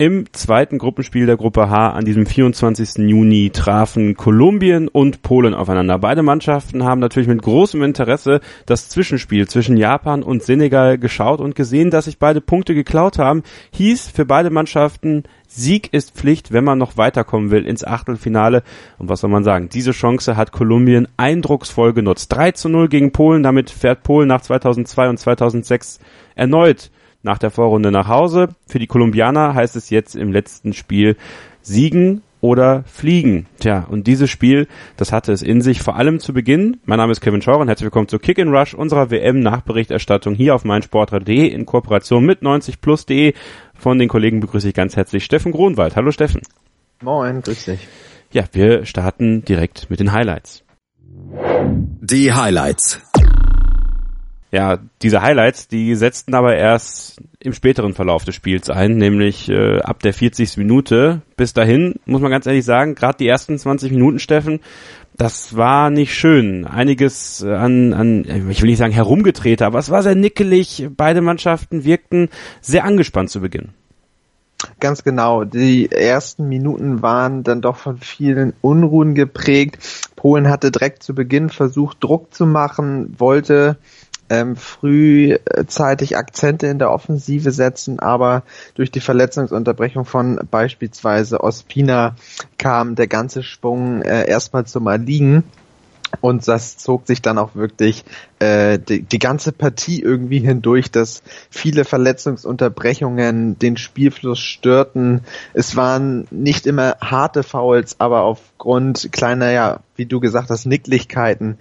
Im zweiten Gruppenspiel der Gruppe H an diesem 24. Juni trafen Kolumbien und Polen aufeinander. Beide Mannschaften haben natürlich mit großem Interesse das Zwischenspiel zwischen Japan und Senegal geschaut und gesehen, dass sich beide Punkte geklaut haben. Hieß für beide Mannschaften, Sieg ist Pflicht, wenn man noch weiterkommen will ins Achtelfinale. Und was soll man sagen? Diese Chance hat Kolumbien eindrucksvoll genutzt. 3 zu 0 gegen Polen. Damit fährt Polen nach 2002 und 2006 erneut nach der Vorrunde nach Hause. Für die Kolumbianer heißt es jetzt im letzten Spiel siegen oder fliegen. Tja, und dieses Spiel, das hatte es in sich, vor allem zu Beginn. Mein Name ist Kevin Schauer und herzlich willkommen zu Kick in Rush, unserer WM-Nachberichterstattung hier auf meinsportradio.de in Kooperation mit 90plus.de. Von den Kollegen begrüße ich ganz herzlich Steffen Gronwald. Hallo Steffen. Moin, grüß dich. Ja, wir starten direkt mit den Highlights. Die Highlights. Ja, diese Highlights, die setzten aber erst im späteren Verlauf des Spiels ein, nämlich äh, ab der 40. Minute. Bis dahin, muss man ganz ehrlich sagen, gerade die ersten 20 Minuten, Steffen, das war nicht schön. Einiges an, an, ich will nicht sagen herumgedreht, aber es war sehr nickelig. Beide Mannschaften wirkten sehr angespannt zu Beginn. Ganz genau. Die ersten Minuten waren dann doch von vielen Unruhen geprägt. Polen hatte direkt zu Beginn versucht, Druck zu machen, wollte ähm, frühzeitig Akzente in der Offensive setzen, aber durch die Verletzungsunterbrechung von beispielsweise Ospina kam der ganze Schwung äh, erstmal zum Erliegen. Und das zog sich dann auch wirklich äh, die, die ganze Partie irgendwie hindurch, dass viele Verletzungsunterbrechungen den Spielfluss störten. Es waren nicht immer harte Fouls, aber aufgrund kleiner, ja, wie du gesagt hast, Nicklichkeiten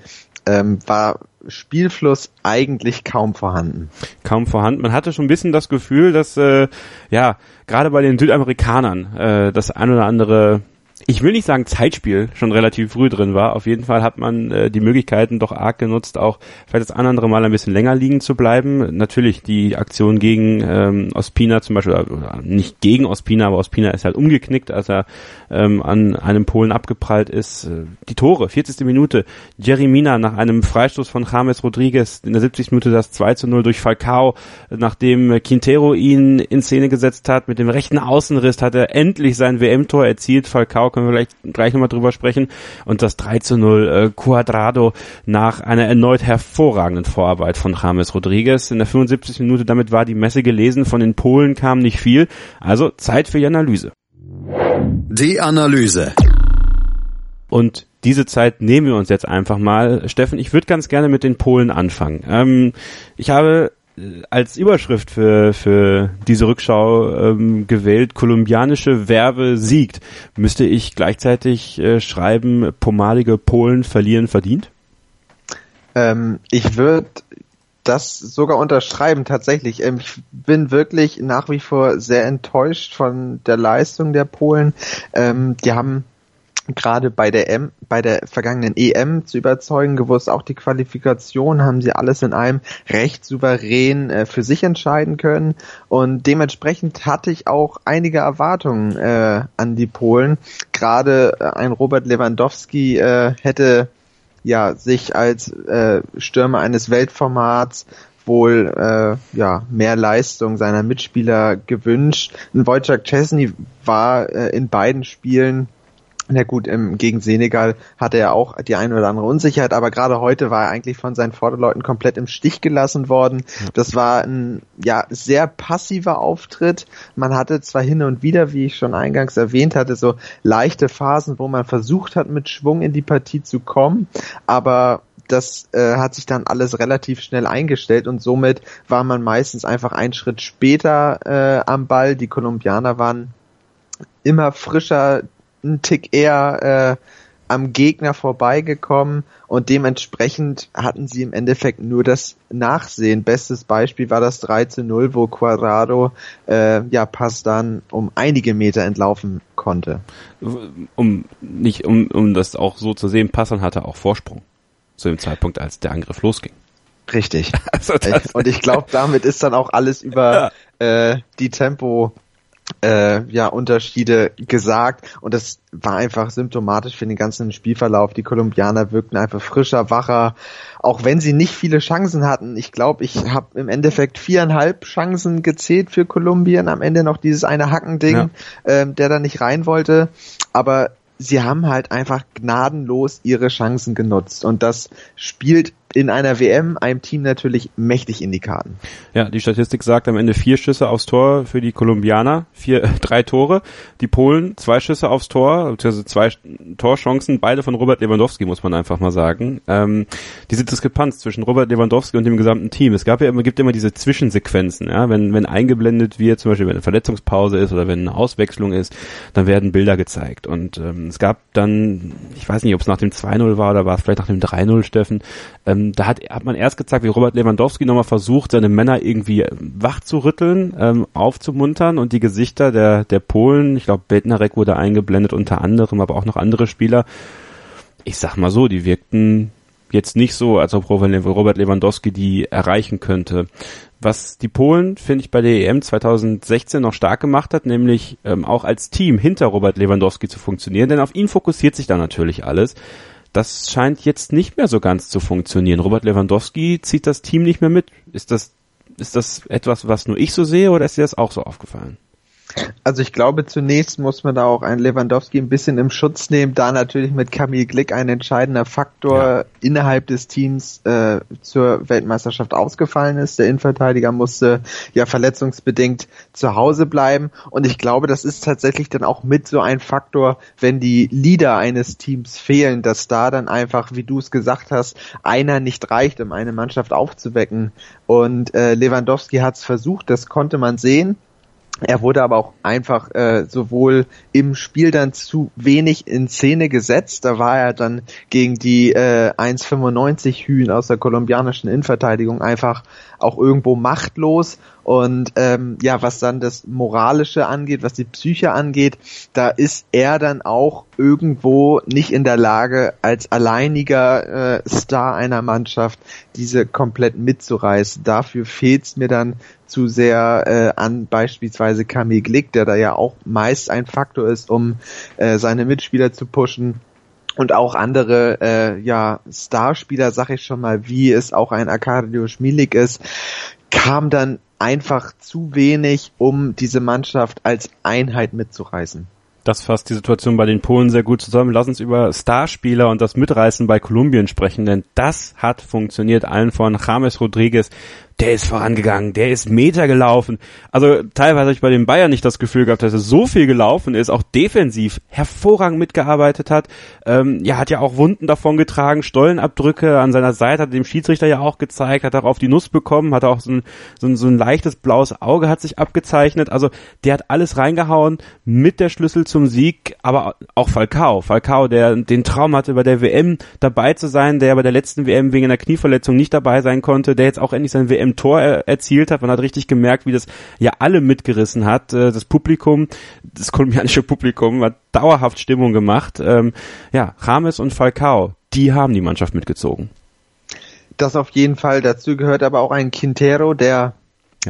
ähm, war Spielfluss eigentlich kaum vorhanden. Kaum vorhanden. Man hatte schon ein bisschen das Gefühl, dass äh, ja gerade bei den Südamerikanern äh, das ein oder andere ich will nicht sagen Zeitspiel schon relativ früh drin war. Auf jeden Fall hat man äh, die Möglichkeiten doch arg genutzt, auch vielleicht das andere Mal ein bisschen länger liegen zu bleiben. Natürlich die Aktion gegen ähm, Ospina zum Beispiel, oder nicht gegen Ospina, aber Ospina ist halt umgeknickt, als er ähm, an einem Polen abgeprallt ist. Äh, die Tore, 40. Minute, Jeremina nach einem Freistoß von James Rodriguez in der 70. Minute das 2 zu 0 durch Falcao, nachdem Quintero ihn in Szene gesetzt hat, mit dem rechten Außenriss hat er endlich sein WM-Tor erzielt. Falcao können wir vielleicht gleich nochmal drüber sprechen. Und das 3 zu 0 äh, Cuadrado nach einer erneut hervorragenden Vorarbeit von James Rodriguez in der 75. Minute. Damit war die Messe gelesen. Von den Polen kam nicht viel. Also Zeit für die Analyse. Die Analyse. Und diese Zeit nehmen wir uns jetzt einfach mal. Steffen, ich würde ganz gerne mit den Polen anfangen. Ähm, ich habe als Überschrift für, für diese Rückschau ähm, gewählt, kolumbianische Werbe siegt. Müsste ich gleichzeitig äh, schreiben, pomadige Polen verlieren verdient? Ähm, ich würde das sogar unterschreiben, tatsächlich. Ähm, ich bin wirklich nach wie vor sehr enttäuscht von der Leistung der Polen. Ähm, die haben gerade bei der M, bei der vergangenen EM zu überzeugen gewusst. Auch die Qualifikation haben sie alles in einem recht souverän äh, für sich entscheiden können. Und dementsprechend hatte ich auch einige Erwartungen äh, an die Polen. Gerade äh, ein Robert Lewandowski äh, hätte ja sich als äh, Stürmer eines Weltformats wohl äh, ja mehr Leistung seiner Mitspieler gewünscht. Wojciech Chesney war äh, in beiden Spielen na gut, im, gegen Senegal hatte er auch die eine oder andere Unsicherheit, aber gerade heute war er eigentlich von seinen Vorderleuten komplett im Stich gelassen worden. Das war ein ja sehr passiver Auftritt. Man hatte zwar hin und wieder, wie ich schon eingangs erwähnt hatte, so leichte Phasen, wo man versucht hat, mit Schwung in die Partie zu kommen, aber das äh, hat sich dann alles relativ schnell eingestellt und somit war man meistens einfach einen Schritt später äh, am Ball. Die Kolumbianer waren immer frischer, einen Tick eher äh, am Gegner vorbeigekommen und dementsprechend hatten sie im Endeffekt nur das Nachsehen. Bestes Beispiel war das 3 zu 0, wo Quadrado äh, ja Pass dann um einige Meter entlaufen konnte. Um nicht um, um das auch so zu sehen, Passan hatte auch Vorsprung zu dem Zeitpunkt, als der Angriff losging. Richtig. Also und ich glaube, damit ist dann auch alles über ja. äh, die Tempo äh, ja, Unterschiede gesagt und das war einfach symptomatisch für den ganzen Spielverlauf. Die Kolumbianer wirkten einfach frischer, wacher, auch wenn sie nicht viele Chancen hatten. Ich glaube, ich habe im Endeffekt viereinhalb Chancen gezählt für Kolumbien. Am Ende noch dieses eine Hackending, ja. ähm, der da nicht rein wollte. Aber sie haben halt einfach gnadenlos ihre Chancen genutzt und das spielt in einer WM einem Team natürlich mächtig in die Karten. Ja, die Statistik sagt am Ende vier Schüsse aufs Tor für die Kolumbianer, vier, drei Tore. Die Polen zwei Schüsse aufs Tor, also zwei Torchancen, beide von Robert Lewandowski, muss man einfach mal sagen. Ähm, diese Diskrepanz zwischen Robert Lewandowski und dem gesamten Team. Es gab ja immer, gibt immer diese Zwischensequenzen, ja, wenn, wenn eingeblendet wird, zum Beispiel wenn eine Verletzungspause ist oder wenn eine Auswechslung ist, dann werden Bilder gezeigt. Und ähm, es gab dann, ich weiß nicht, ob es nach dem 2-0 war oder war es vielleicht nach dem 3-0, Steffen, ähm, da hat, hat man erst gezeigt, wie Robert Lewandowski nochmal versucht, seine Männer irgendwie wach zu rütteln, ähm, aufzumuntern und die Gesichter der, der Polen, ich glaube Bednarek wurde eingeblendet unter anderem, aber auch noch andere Spieler, ich sag mal so, die wirkten jetzt nicht so, als ob Robert Lewandowski die erreichen könnte. Was die Polen, finde ich, bei der EM 2016 noch stark gemacht hat, nämlich ähm, auch als Team hinter Robert Lewandowski zu funktionieren, denn auf ihn fokussiert sich da natürlich alles das scheint jetzt nicht mehr so ganz zu funktionieren. Robert Lewandowski zieht das Team nicht mehr mit. Ist das, ist das etwas, was nur ich so sehe oder ist dir das auch so aufgefallen? Also ich glaube, zunächst muss man da auch einen Lewandowski ein bisschen im Schutz nehmen, da natürlich mit Kamil Glick ein entscheidender Faktor ja. innerhalb des Teams äh, zur Weltmeisterschaft ausgefallen ist. Der Innenverteidiger musste ja verletzungsbedingt zu Hause bleiben und ich glaube, das ist tatsächlich dann auch mit so ein Faktor, wenn die Leader eines Teams fehlen, dass da dann einfach, wie du es gesagt hast, einer nicht reicht, um eine Mannschaft aufzuwecken. Und äh, Lewandowski hat es versucht, das konnte man sehen er wurde aber auch einfach äh, sowohl im Spiel dann zu wenig in Szene gesetzt. Da war er dann gegen die äh, 1,95 Hühn aus der kolumbianischen Innenverteidigung einfach auch irgendwo machtlos. Und ähm, ja, was dann das Moralische angeht, was die Psyche angeht, da ist er dann auch irgendwo nicht in der Lage, als alleiniger äh, Star einer Mannschaft diese komplett mitzureißen. Dafür fehlt es mir dann zu sehr äh, an beispielsweise Kamil Glick, der da ja auch meist ein Faktor ist, um äh, seine Mitspieler zu pushen und auch andere äh, ja Starspieler, sag ich schon mal, wie es auch ein Arkadiusz Milik ist, kam dann einfach zu wenig, um diese Mannschaft als Einheit mitzureißen. Das fasst die Situation bei den Polen sehr gut zusammen. Lass uns über Starspieler und das Mitreißen bei Kolumbien sprechen, denn das hat funktioniert. Allen von James Rodriguez der ist vorangegangen, der ist Meter gelaufen. Also teilweise habe ich bei den Bayern nicht das Gefühl gehabt, dass er so viel gelaufen ist, auch defensiv hervorragend mitgearbeitet hat. Ähm, ja, hat ja auch Wunden davon getragen, Stollenabdrücke an seiner Seite, hat dem Schiedsrichter ja auch gezeigt, hat auch auf die Nuss bekommen, hat auch so ein, so ein, so ein leichtes blaues Auge hat sich abgezeichnet. Also der hat alles reingehauen mit der Schlüssel zum Sieg, aber auch Falcao. Falcao, der den Traum hatte, bei der WM dabei zu sein, der bei der letzten WM wegen einer Knieverletzung nicht dabei sein konnte, der jetzt auch endlich sein WM im Tor er erzielt hat. Man hat richtig gemerkt, wie das ja alle mitgerissen hat. Äh, das Publikum, das kolumbianische Publikum hat dauerhaft Stimmung gemacht. Ähm, ja, James und Falcao, die haben die Mannschaft mitgezogen. Das auf jeden Fall. Dazu gehört aber auch ein Quintero, der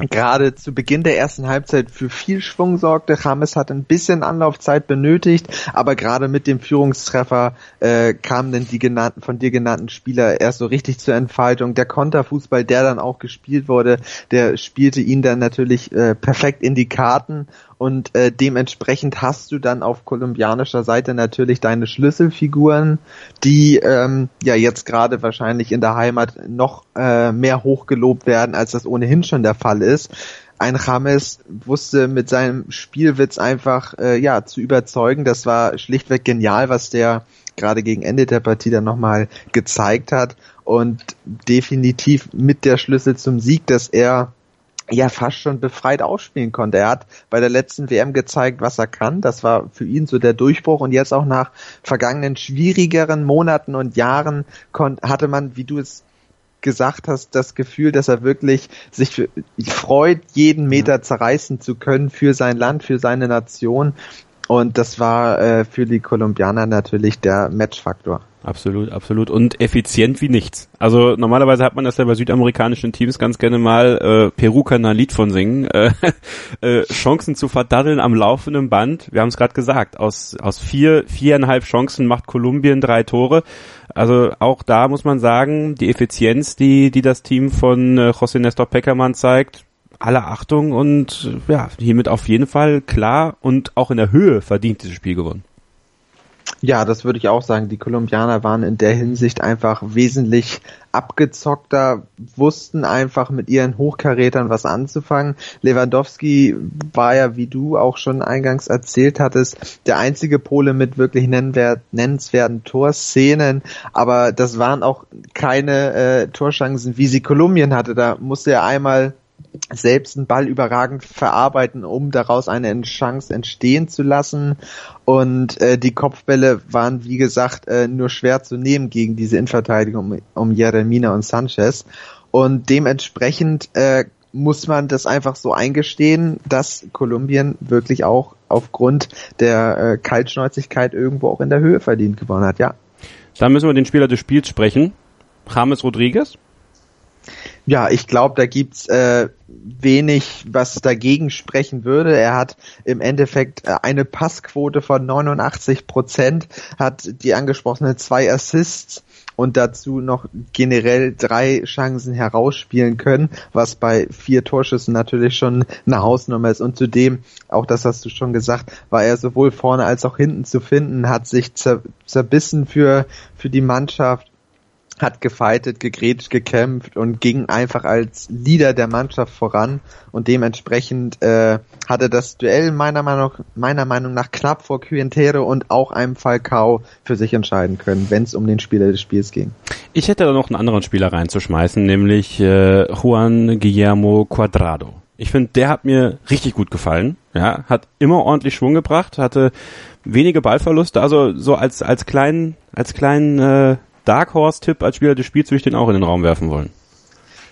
ja. gerade zu Beginn der ersten Halbzeit für viel Schwung sorgte. James hat ein bisschen Anlaufzeit benötigt, aber gerade mit dem Führungstreffer äh, kamen dann die genannten, von dir genannten Spieler erst so richtig zur Entfaltung. Der Konterfußball, der dann auch gespielt wurde, der spielte ihn dann natürlich äh, perfekt in die Karten und äh, dementsprechend hast du dann auf kolumbianischer Seite natürlich deine Schlüsselfiguren, die ähm, ja jetzt gerade wahrscheinlich in der Heimat noch äh, mehr hochgelobt werden, als das ohnehin schon der Fall ist. Ein James wusste mit seinem Spielwitz einfach äh, ja zu überzeugen. Das war schlichtweg genial, was der gerade gegen Ende der Partie dann nochmal gezeigt hat und definitiv mit der Schlüssel zum Sieg, dass er ja fast schon befreit ausspielen konnte. Er hat bei der letzten WM gezeigt, was er kann. Das war für ihn so der Durchbruch und jetzt auch nach vergangenen schwierigeren Monaten und Jahren hatte man, wie du es gesagt hast, das Gefühl, dass er wirklich sich freut, jeden Meter zerreißen zu können für sein Land, für seine Nation. Und das war äh, für die Kolumbianer natürlich der Matchfaktor. Absolut, absolut. Und effizient wie nichts. Also normalerweise hat man das ja bei südamerikanischen Teams ganz gerne mal, äh, Peru kann ein Lied von singen, äh, äh, Chancen zu verdaddeln am laufenden Band. Wir haben es gerade gesagt, aus, aus vier, viereinhalb Chancen macht Kolumbien drei Tore. Also auch da muss man sagen, die Effizienz, die, die das Team von äh, José Nestor Peckermann zeigt, alle Achtung und ja, hiermit auf jeden Fall klar und auch in der Höhe verdient dieses Spiel gewonnen. Ja, das würde ich auch sagen. Die Kolumbianer waren in der Hinsicht einfach wesentlich abgezockter, wussten einfach mit ihren Hochkarätern was anzufangen. Lewandowski war ja, wie du auch schon eingangs erzählt hattest, der einzige Pole mit wirklich nennenswerten Torszenen, aber das waren auch keine äh, Torchancen, wie sie Kolumbien hatte. Da musste er einmal selbst einen Ball überragend verarbeiten, um daraus eine Chance entstehen zu lassen. Und äh, die Kopfbälle waren, wie gesagt, äh, nur schwer zu nehmen gegen diese Innenverteidigung um, um Jeremina und Sanchez. Und dementsprechend äh, muss man das einfach so eingestehen, dass Kolumbien wirklich auch aufgrund der äh, Kaltschnäuzigkeit irgendwo auch in der Höhe verdient gewonnen hat, ja. Dann müssen wir den Spieler des Spiels sprechen. James Rodriguez. Ja, ich glaube, da gibt's äh, wenig, was dagegen sprechen würde. Er hat im Endeffekt äh, eine Passquote von 89 Prozent, hat die angesprochenen zwei Assists und dazu noch generell drei Chancen herausspielen können, was bei vier Torschüssen natürlich schon eine Hausnummer ist. Und zudem, auch das hast du schon gesagt, war er sowohl vorne als auch hinten zu finden, hat sich zer zerbissen für, für die Mannschaft hat gefeitet, gegrätscht, gekämpft und ging einfach als Leader der Mannschaft voran und dementsprechend äh, hatte das Duell meiner Meinung, meiner Meinung nach knapp vor Quintero und auch einem Falcao für sich entscheiden können, wenn es um den Spieler des Spiels ging. Ich hätte da noch einen anderen Spieler reinzuschmeißen, nämlich äh, Juan Guillermo Cuadrado. Ich finde, der hat mir richtig gut gefallen. Ja, hat immer ordentlich Schwung gebracht, hatte wenige Ballverluste, also so als als kleinen als kleinen äh, Dark Horse-Tipp als Spieler des Spiels würde ich den auch in den Raum werfen wollen.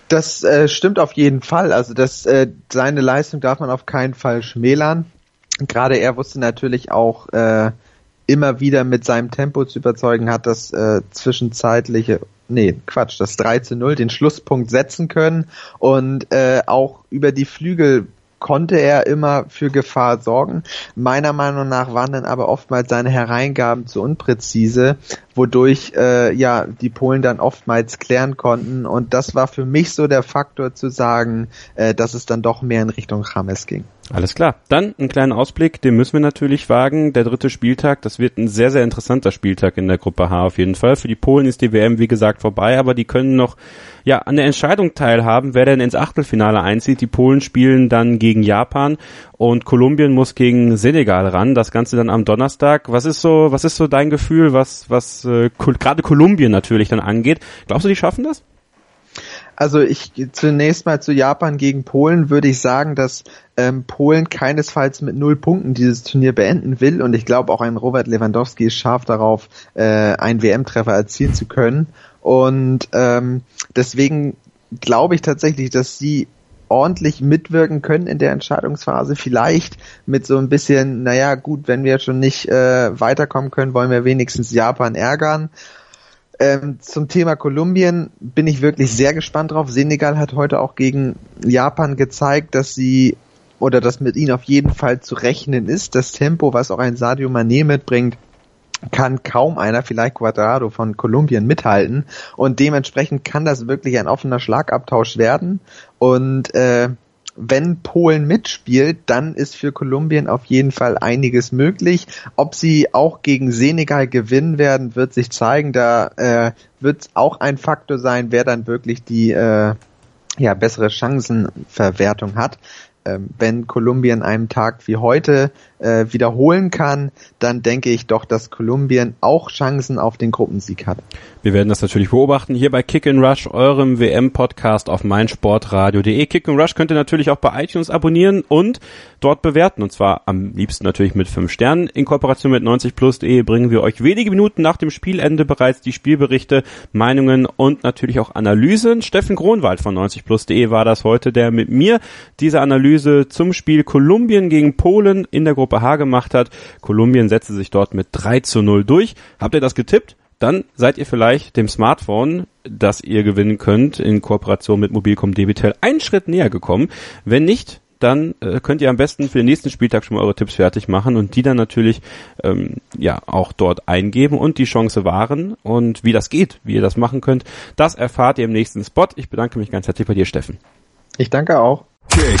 Das äh, stimmt auf jeden Fall. Also das, äh, seine Leistung darf man auf keinen Fall schmälern. Gerade er wusste natürlich auch äh, immer wieder mit seinem Tempo zu überzeugen, hat das äh, zwischenzeitliche, nee, Quatsch, das 3 zu 0, den Schlusspunkt setzen können und äh, auch über die Flügel konnte er immer für Gefahr sorgen. Meiner Meinung nach waren dann aber oftmals seine Hereingaben zu unpräzise, wodurch äh, ja die Polen dann oftmals klären konnten. Und das war für mich so der Faktor zu sagen, äh, dass es dann doch mehr in Richtung James ging. Alles klar. Dann einen kleinen Ausblick, den müssen wir natürlich wagen. Der dritte Spieltag, das wird ein sehr, sehr interessanter Spieltag in der Gruppe H auf jeden Fall. Für die Polen ist die WM, wie gesagt, vorbei, aber die können noch ja an der Entscheidung teilhaben, wer denn ins Achtelfinale einzieht. Die Polen spielen dann gegen Japan und Kolumbien muss gegen Senegal ran. Das Ganze dann am Donnerstag. Was ist so, was ist so dein Gefühl, was, was äh, gerade Kolumbien natürlich dann angeht? Glaubst du, die schaffen das? Also ich zunächst mal zu Japan gegen Polen würde ich sagen, dass ähm, Polen keinesfalls mit null Punkten dieses Turnier beenden will und ich glaube auch ein Robert Lewandowski ist scharf darauf, äh, einen WM-Treffer erzielen zu können und ähm, deswegen glaube ich tatsächlich, dass sie ordentlich mitwirken können in der Entscheidungsphase. Vielleicht mit so ein bisschen, naja, gut, wenn wir schon nicht äh, weiterkommen können, wollen wir wenigstens Japan ärgern. Ähm, zum Thema Kolumbien bin ich wirklich sehr gespannt drauf. Senegal hat heute auch gegen Japan gezeigt, dass sie oder dass mit ihnen auf jeden Fall zu rechnen ist. Das Tempo, was auch ein Sadio Mané mitbringt, kann kaum einer, vielleicht Quadrado von Kolumbien mithalten und dementsprechend kann das wirklich ein offener Schlagabtausch werden und äh, wenn Polen mitspielt, dann ist für Kolumbien auf jeden Fall einiges möglich. Ob sie auch gegen Senegal gewinnen werden, wird sich zeigen. Da äh, wird auch ein Faktor sein, wer dann wirklich die äh, ja, bessere Chancenverwertung hat. Ähm, wenn Kolumbien einen Tag wie heute äh, wiederholen kann, dann denke ich doch, dass Kolumbien auch Chancen auf den Gruppensieg hat. Wir werden das natürlich beobachten hier bei Kick and Rush, eurem WM-Podcast auf meinsportradio.de. Kick and Rush könnt ihr natürlich auch bei iTunes abonnieren und dort bewerten. Und zwar am liebsten natürlich mit fünf Sternen. In Kooperation mit 90plus.de bringen wir euch wenige Minuten nach dem Spielende bereits die Spielberichte, Meinungen und natürlich auch Analysen. Steffen Gronwald von 90plus.de war das heute, der mit mir diese Analyse zum Spiel Kolumbien gegen Polen in der Gruppe Gruppe H gemacht hat. Kolumbien setzte sich dort mit 3 zu 0 durch. Habt ihr das getippt? Dann seid ihr vielleicht dem Smartphone, das ihr gewinnen könnt, in Kooperation mit Mobilcom Debitel einen Schritt näher gekommen. Wenn nicht, dann äh, könnt ihr am besten für den nächsten Spieltag schon mal eure Tipps fertig machen und die dann natürlich ähm, ja auch dort eingeben und die Chance wahren. Und wie das geht, wie ihr das machen könnt, das erfahrt ihr im nächsten Spot. Ich bedanke mich ganz herzlich bei dir, Steffen. Ich danke auch. Kick